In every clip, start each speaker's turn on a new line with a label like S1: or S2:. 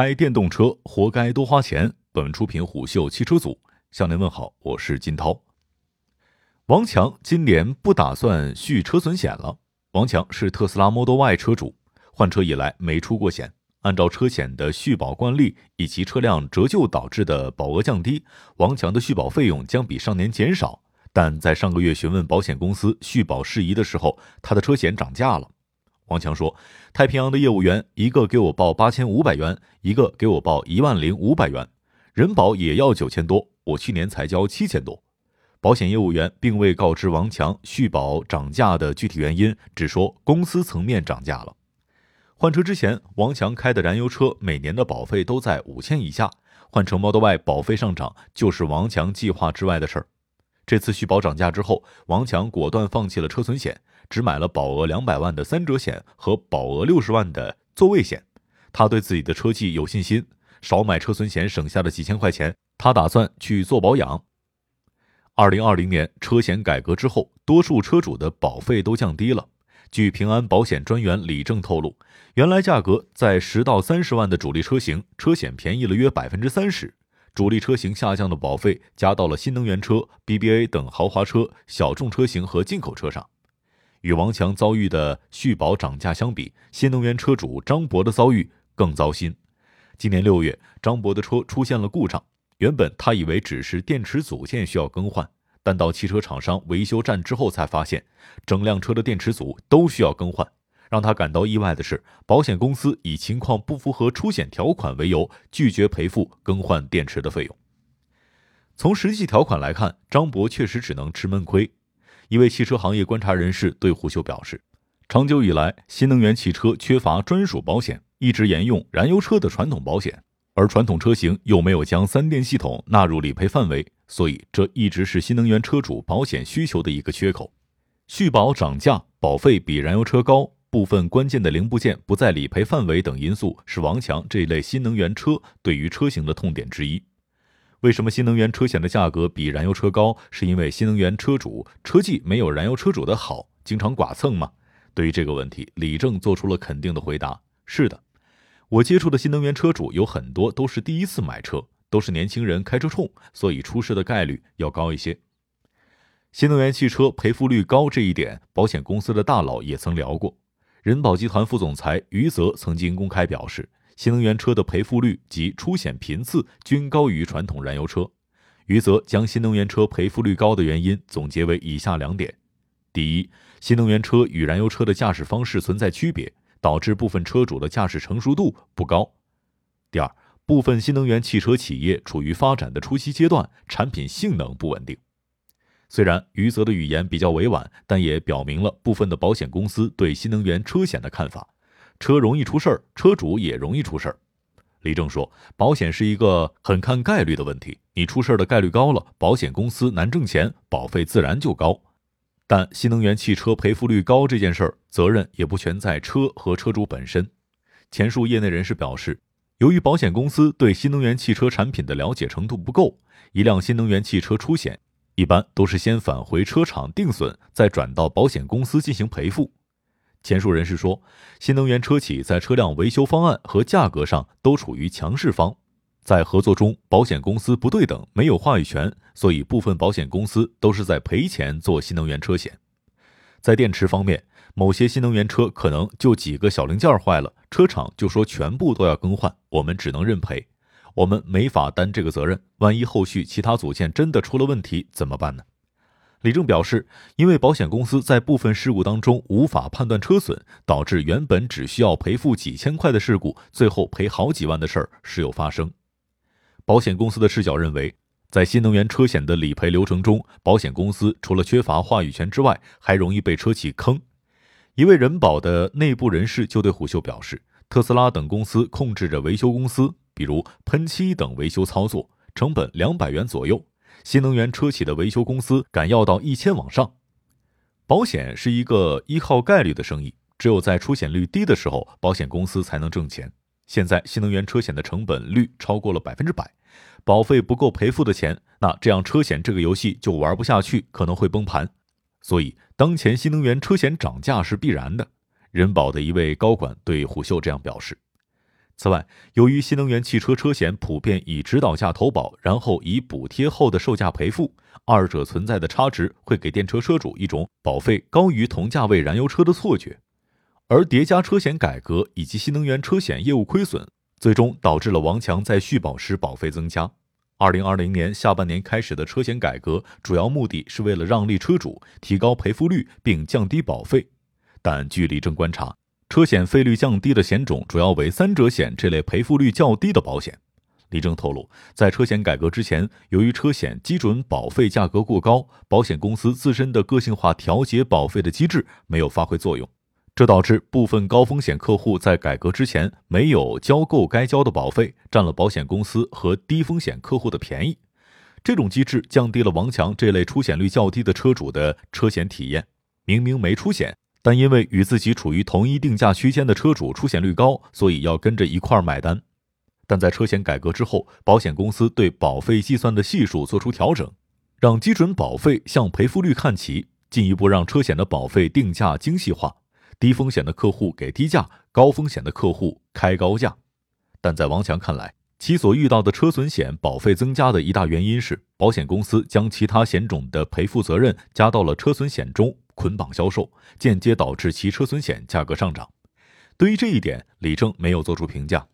S1: 开电动车活该多花钱。本文出品虎嗅汽车组向您问好，我是金涛。王强今年不打算续车损险了。王强是特斯拉 Model Y 车主，换车以来没出过险。按照车险的续保惯例以及车辆折旧导致的保额降低，王强的续保费用将比上年减少。但在上个月询问保险公司续保事宜的时候，他的车险涨价了。王强说：“太平洋的业务员一个给我报八千五百元，一个给我报一万零五百元，人保也要九千多，我去年才交七千多。”保险业务员并未告知王强续保涨价的具体原因，只说公司层面涨价了。换车之前，王强开的燃油车每年的保费都在五千以下，换成 Model Y 保费上涨就是王强计划之外的事儿。这次续保涨价之后，王强果断放弃了车损险。只买了保额两百万的三者险和保额六十万的座位险，他对自己的车技有信心，少买车损险省下的几千块钱，他打算去做保养。二零二零年车险改革之后，多数车主的保费都降低了。据平安保险专员李正透露，原来价格在十到三十万的主力车型，车险便宜了约百分之三十；主力车型下降的保费加到了新能源车、BBA 等豪华车、小众车型和进口车上。与王强遭遇的续保涨价相比，新能源车主张博的遭遇更糟心。今年六月，张博的车出现了故障，原本他以为只是电池组件需要更换，但到汽车厂商维修站之后才发现，整辆车的电池组都需要更换。让他感到意外的是，保险公司以情况不符合出险条款为由，拒绝赔付更换电池的费用。从实际条款来看，张博确实只能吃闷亏。一位汽车行业观察人士对虎嗅表示，长久以来，新能源汽车缺乏专属保险，一直沿用燃油车的传统保险，而传统车型又没有将三电系统纳入理赔范围，所以这一直是新能源车主保险需求的一个缺口。续保涨价，保费比燃油车高，部分关键的零部件不在理赔范围等因素，是王强这类新能源车对于车型的痛点之一。为什么新能源车险的价格比燃油车高？是因为新能源车主车技没有燃油车主的好，经常剐蹭吗？对于这个问题，李正做出了肯定的回答：是的，我接触的新能源车主有很多都是第一次买车，都是年轻人开车冲，所以出事的概率要高一些。新能源汽车赔付率高这一点，保险公司的大佬也曾聊过。人保集团副总裁余泽曾经公开表示。新能源车的赔付率及出险频次均高于传统燃油车。余则将新能源车赔付率高的原因总结为以下两点：第一，新能源车与燃油车的驾驶方式存在区别，导致部分车主的驾驶成熟度不高；第二，部分新能源汽车企业处于发展的初期阶段，产品性能不稳定。虽然余则的语言比较委婉，但也表明了部分的保险公司对新能源车险的看法。车容易出事儿，车主也容易出事儿。李正说，保险是一个很看概率的问题，你出事儿的概率高了，保险公司难挣钱，保费自然就高。但新能源汽车赔付率高这件事儿，责任也不全在车和车主本身。前述业内人士表示，由于保险公司对新能源汽车产品的了解程度不够，一辆新能源汽车出险，一般都是先返回车厂定损，再转到保险公司进行赔付。前述人士说，新能源车企在车辆维修方案和价格上都处于强势方，在合作中，保险公司不对等，没有话语权，所以部分保险公司都是在赔钱做新能源车险。在电池方面，某些新能源车可能就几个小零件坏了，车厂就说全部都要更换，我们只能认赔，我们没法担这个责任。万一后续其他组件真的出了问题怎么办呢？李正表示，因为保险公司在部分事故当中无法判断车损，导致原本只需要赔付几千块的事故，最后赔好几万的事儿时有发生。保险公司的视角认为，在新能源车险的理赔流程中，保险公司除了缺乏话语权之外，还容易被车企坑。一位人保的内部人士就对虎嗅表示，特斯拉等公司控制着维修公司，比如喷漆等维修操作，成本两百元左右。新能源车企的维修公司敢要到一千往上，保险是一个依靠概率的生意，只有在出险率低的时候，保险公司才能挣钱。现在新能源车险的成本率超过了百分之百，保费不够赔付的钱，那这样车险这个游戏就玩不下去，可能会崩盘。所以，当前新能源车险涨价是必然的。人保的一位高管对虎嗅这样表示。此外，由于新能源汽车车险普遍以指导价投保，然后以补贴后的售价赔付，二者存在的差值会给电车车主一种保费高于同价位燃油车的错觉，而叠加车险改革以及新能源车险业务亏损，最终导致了王强在续保时保费增加。二零二零年下半年开始的车险改革，主要目的是为了让利车主，提高赔付率并降低保费，但据李正观察。车险费率降低的险种主要为三者险这类赔付率较低的保险。李正透露，在车险改革之前，由于车险基准保费价格过高，保险公司自身的个性化调节保费的机制没有发挥作用，这导致部分高风险客户在改革之前没有交够该交的保费，占了保险公司和低风险客户的便宜。这种机制降低了王强这类出险率较低的车主的车险体验。明明没出险。但因为与自己处于同一定价区间的车主出险率高，所以要跟着一块儿买单。但在车险改革之后，保险公司对保费计算的系数做出调整，让基准保费向赔付率看齐，进一步让车险的保费定价精细化，低风险的客户给低价，高风险的客户开高价。但在王强看来，其所遇到的车损险保费增加的一大原因是，保险公司将其他险种的赔付责任加到了车损险中。捆绑销售，间接导致其车损险价格上涨。对于这一点，李正没有做出评价。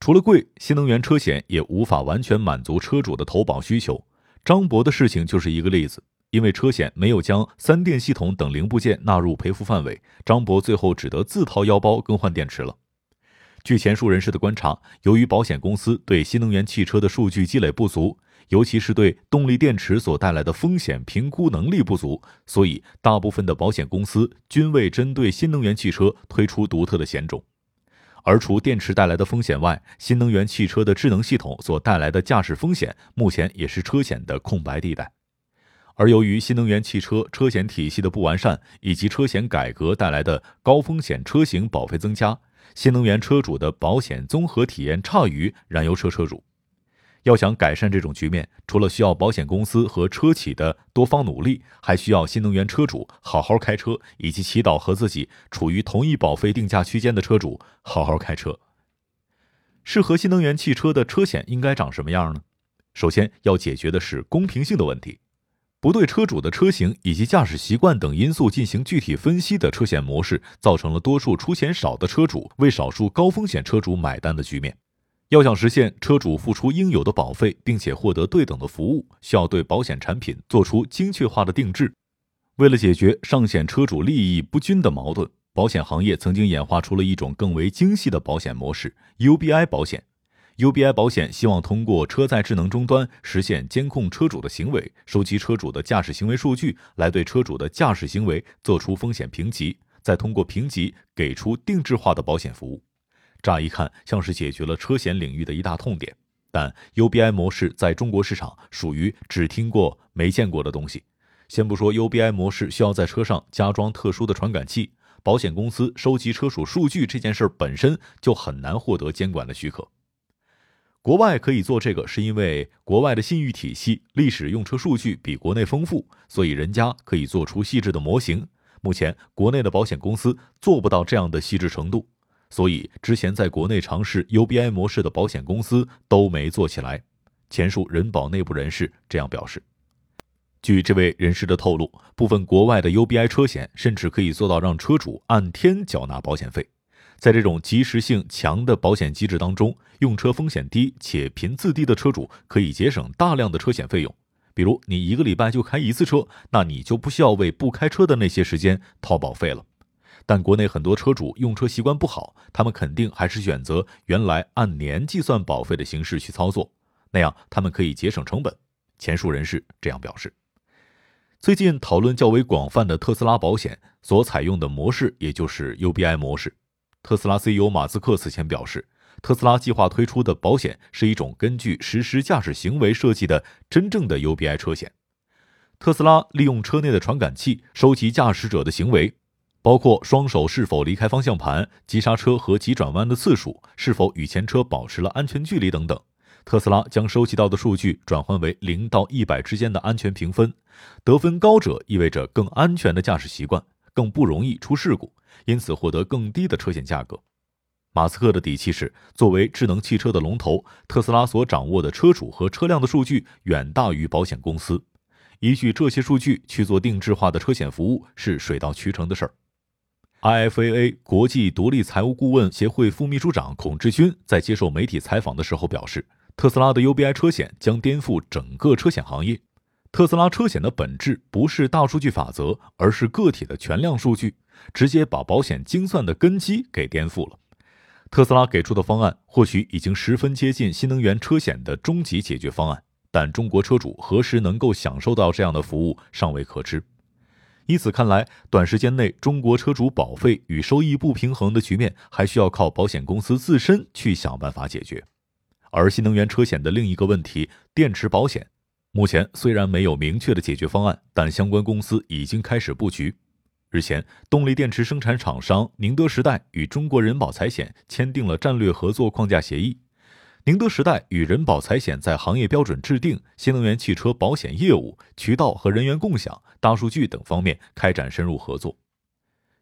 S1: 除了贵，新能源车险也无法完全满足车主的投保需求。张博的事情就是一个例子，因为车险没有将三电系统等零部件纳入赔付范围，张博最后只得自掏腰包更换电池了。据前述人士的观察，由于保险公司对新能源汽车的数据积累不足。尤其是对动力电池所带来的风险评估能力不足，所以大部分的保险公司均未针对新能源汽车推出独特的险种。而除电池带来的风险外，新能源汽车的智能系统所带来的驾驶风险，目前也是车险的空白地带。而由于新能源汽车车险体系的不完善，以及车险改革带来的高风险车型保费增加，新能源车主的保险综合体验差于燃油车车主。要想改善这种局面，除了需要保险公司和车企的多方努力，还需要新能源车主好好开车，以及祈祷和自己处于同一保费定价区间的车主好好开车。适合新能源汽车的车险应该长什么样呢？首先要解决的是公平性的问题，不对车主的车型以及驾驶习惯等因素进行具体分析的车险模式，造成了多数出险少的车主为少数高风险车主买单的局面。要想实现车主付出应有的保费，并且获得对等的服务，需要对保险产品做出精确化的定制。为了解决上险车主利益不均的矛盾，保险行业曾经演化出了一种更为精细的保险模式 ——UBI 保险。UBI 保险希望通过车载智能终端实现监控车主的行为，收集车主的驾驶行为数据，来对车主的驾驶行为做出风险评级，再通过评级给出定制化的保险服务。乍一看像是解决了车险领域的一大痛点，但 UBI 模式在中国市场属于只听过没见过的东西。先不说 UBI 模式需要在车上加装特殊的传感器，保险公司收集车主数据这件事本身就很难获得监管的许可。国外可以做这个，是因为国外的信誉体系、历史用车数据比国内丰富，所以人家可以做出细致的模型。目前国内的保险公司做不到这样的细致程度。所以，之前在国内尝试 UBI 模式的保险公司都没做起来。前述人保内部人士这样表示。据这位人士的透露，部分国外的 UBI 车险甚至可以做到让车主按天缴纳保险费。在这种及时性强的保险机制当中，用车风险低且频次低的车主可以节省大量的车险费用。比如，你一个礼拜就开一次车，那你就不需要为不开车的那些时间掏保费了。但国内很多车主用车习惯不好，他们肯定还是选择原来按年计算保费的形式去操作，那样他们可以节省成本。前述人士这样表示。最近讨论较为广泛的特斯拉保险所采用的模式，也就是 UBI 模式。特斯拉 CEO 马斯克此前表示，特斯拉计划推出的保险是一种根据实时驾驶行为设计的真正的 UBI 车险。特斯拉利用车内的传感器收集驾驶者的行为。包括双手是否离开方向盘、急刹车和急转弯的次数、是否与前车保持了安全距离等等。特斯拉将收集到的数据转换为零到一百之间的安全评分，得分高者意味着更安全的驾驶习惯，更不容易出事故，因此获得更低的车险价格。马斯克的底气是，作为智能汽车的龙头，特斯拉所掌握的车主和车辆的数据远大于保险公司。依据这些数据去做定制化的车险服务是水到渠成的事儿。IFAA 国际独立财务顾问协会副秘书长孔志军在接受媒体采访的时候表示，特斯拉的 UBI 车险将颠覆整个车险行业。特斯拉车险的本质不是大数据法则，而是个体的全量数据，直接把保险精算的根基给颠覆了。特斯拉给出的方案或许已经十分接近新能源车险的终极解决方案。但中国车主何时能够享受到这样的服务尚未可知。以此看来，短时间内中国车主保费与收益不平衡的局面还需要靠保险公司自身去想办法解决。而新能源车险的另一个问题——电池保险，目前虽然没有明确的解决方案，但相关公司已经开始布局。日前，动力电池生产厂商宁德时代与中国人保财险签订了战略合作框架协议。宁德时代与人保财险在行业标准制定、新能源汽车保险业务、渠道和人员共享、大数据等方面开展深入合作。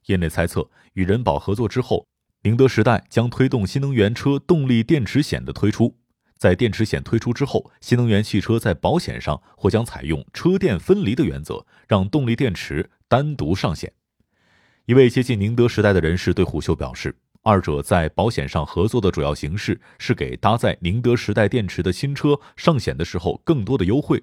S1: 业内猜测，与人保合作之后，宁德时代将推动新能源车动力电池险的推出。在电池险推出之后，新能源汽车在保险上或将采用车电分离的原则，让动力电池单独上险。一位接近宁德时代的人士对虎嗅表示。二者在保险上合作的主要形式是给搭载宁德时代电池的新车上险的时候更多的优惠。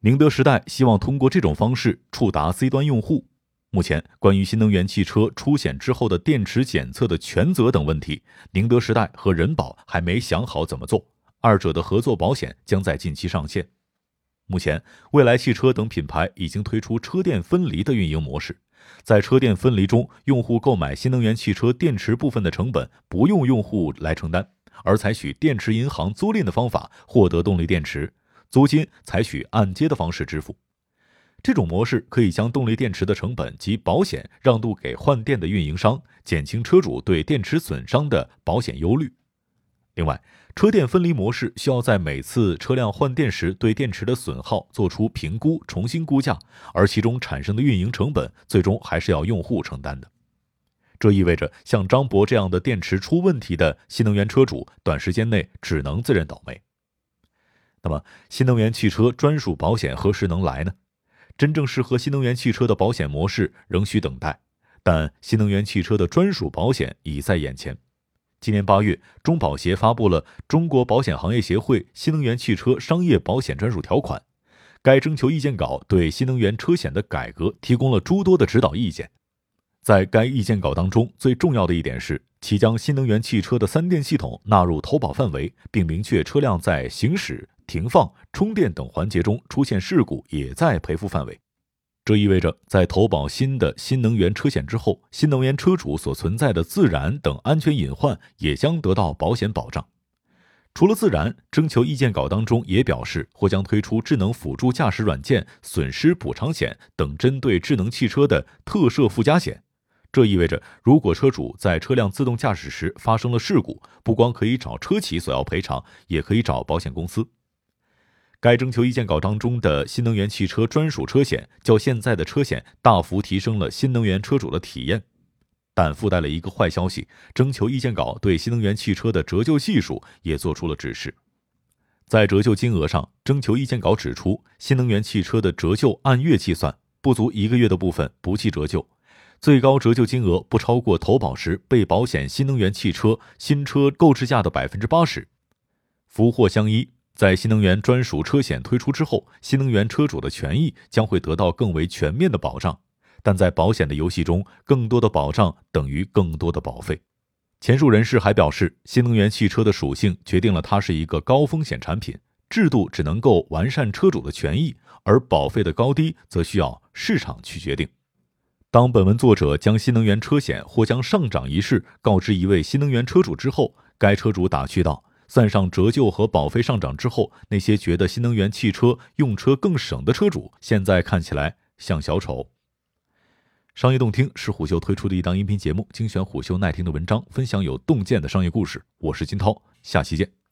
S1: 宁德时代希望通过这种方式触达 C 端用户。目前，关于新能源汽车出险之后的电池检测的权责等问题，宁德时代和人保还没想好怎么做。二者的合作保险将在近期上线。目前，蔚来汽车等品牌已经推出车电分离的运营模式。在车电分离中，用户购买新能源汽车电池部分的成本不用用户来承担，而采取电池银行租赁的方法获得动力电池，租金采取按揭的方式支付。这种模式可以将动力电池的成本及保险让渡给换电的运营商，减轻车主对电池损伤的保险忧虑。另外，车电分离模式需要在每次车辆换电时对电池的损耗做出评估，重新估价，而其中产生的运营成本最终还是要用户承担的。这意味着，像张博这样的电池出问题的新能源车主，短时间内只能自认倒霉。那么，新能源汽车专属保险何时能来呢？真正适合新能源汽车的保险模式仍需等待，但新能源汽车的专属保险已在眼前。今年八月，中保协发布了《中国保险行业协会新能源汽车商业保险专属条款》。该征求意见稿对新能源车险的改革提供了诸多的指导意见。在该意见稿当中，最重要的一点是，其将新能源汽车的三电系统纳入投保范围，并明确车辆在行驶、停放、充电等环节中出现事故也在赔付范围。这意味着，在投保新的新能源车险之后，新能源车主所存在的自燃等安全隐患也将得到保险保障。除了自燃，征求意见稿当中也表示，或将推出智能辅助驾驶软件损失补偿险等针对智能汽车的特设附加险。这意味着，如果车主在车辆自动驾驶时发生了事故，不光可以找车企索要赔偿，也可以找保险公司。该征求意见稿当中的新能源汽车专属车险，较现在的车险大幅提升了新能源车主的体验，但附带了一个坏消息：征求意见稿对新能源汽车的折旧系数也做出了指示。在折旧金额上，征求意见稿指出，新能源汽车的折旧按月计算，不足一个月的部分不计折旧，最高折旧金额不超过投保时被保险新能源汽车新车购置价的百分之八十，福祸相依。在新能源专属车险推出之后，新能源车主的权益将会得到更为全面的保障。但在保险的游戏中，更多的保障等于更多的保费。前述人士还表示，新能源汽车的属性决定了它是一个高风险产品，制度只能够完善车主的权益，而保费的高低则需要市场去决定。当本文作者将新能源车险或将上涨一事告知一位新能源车主之后，该车主打趣道。算上折旧和保费上涨之后，那些觉得新能源汽车用车更省的车主，现在看起来像小丑。商业洞听是虎嗅推出的一档音频节目，精选虎嗅耐听的文章，分享有洞见的商业故事。我是金涛，下期见。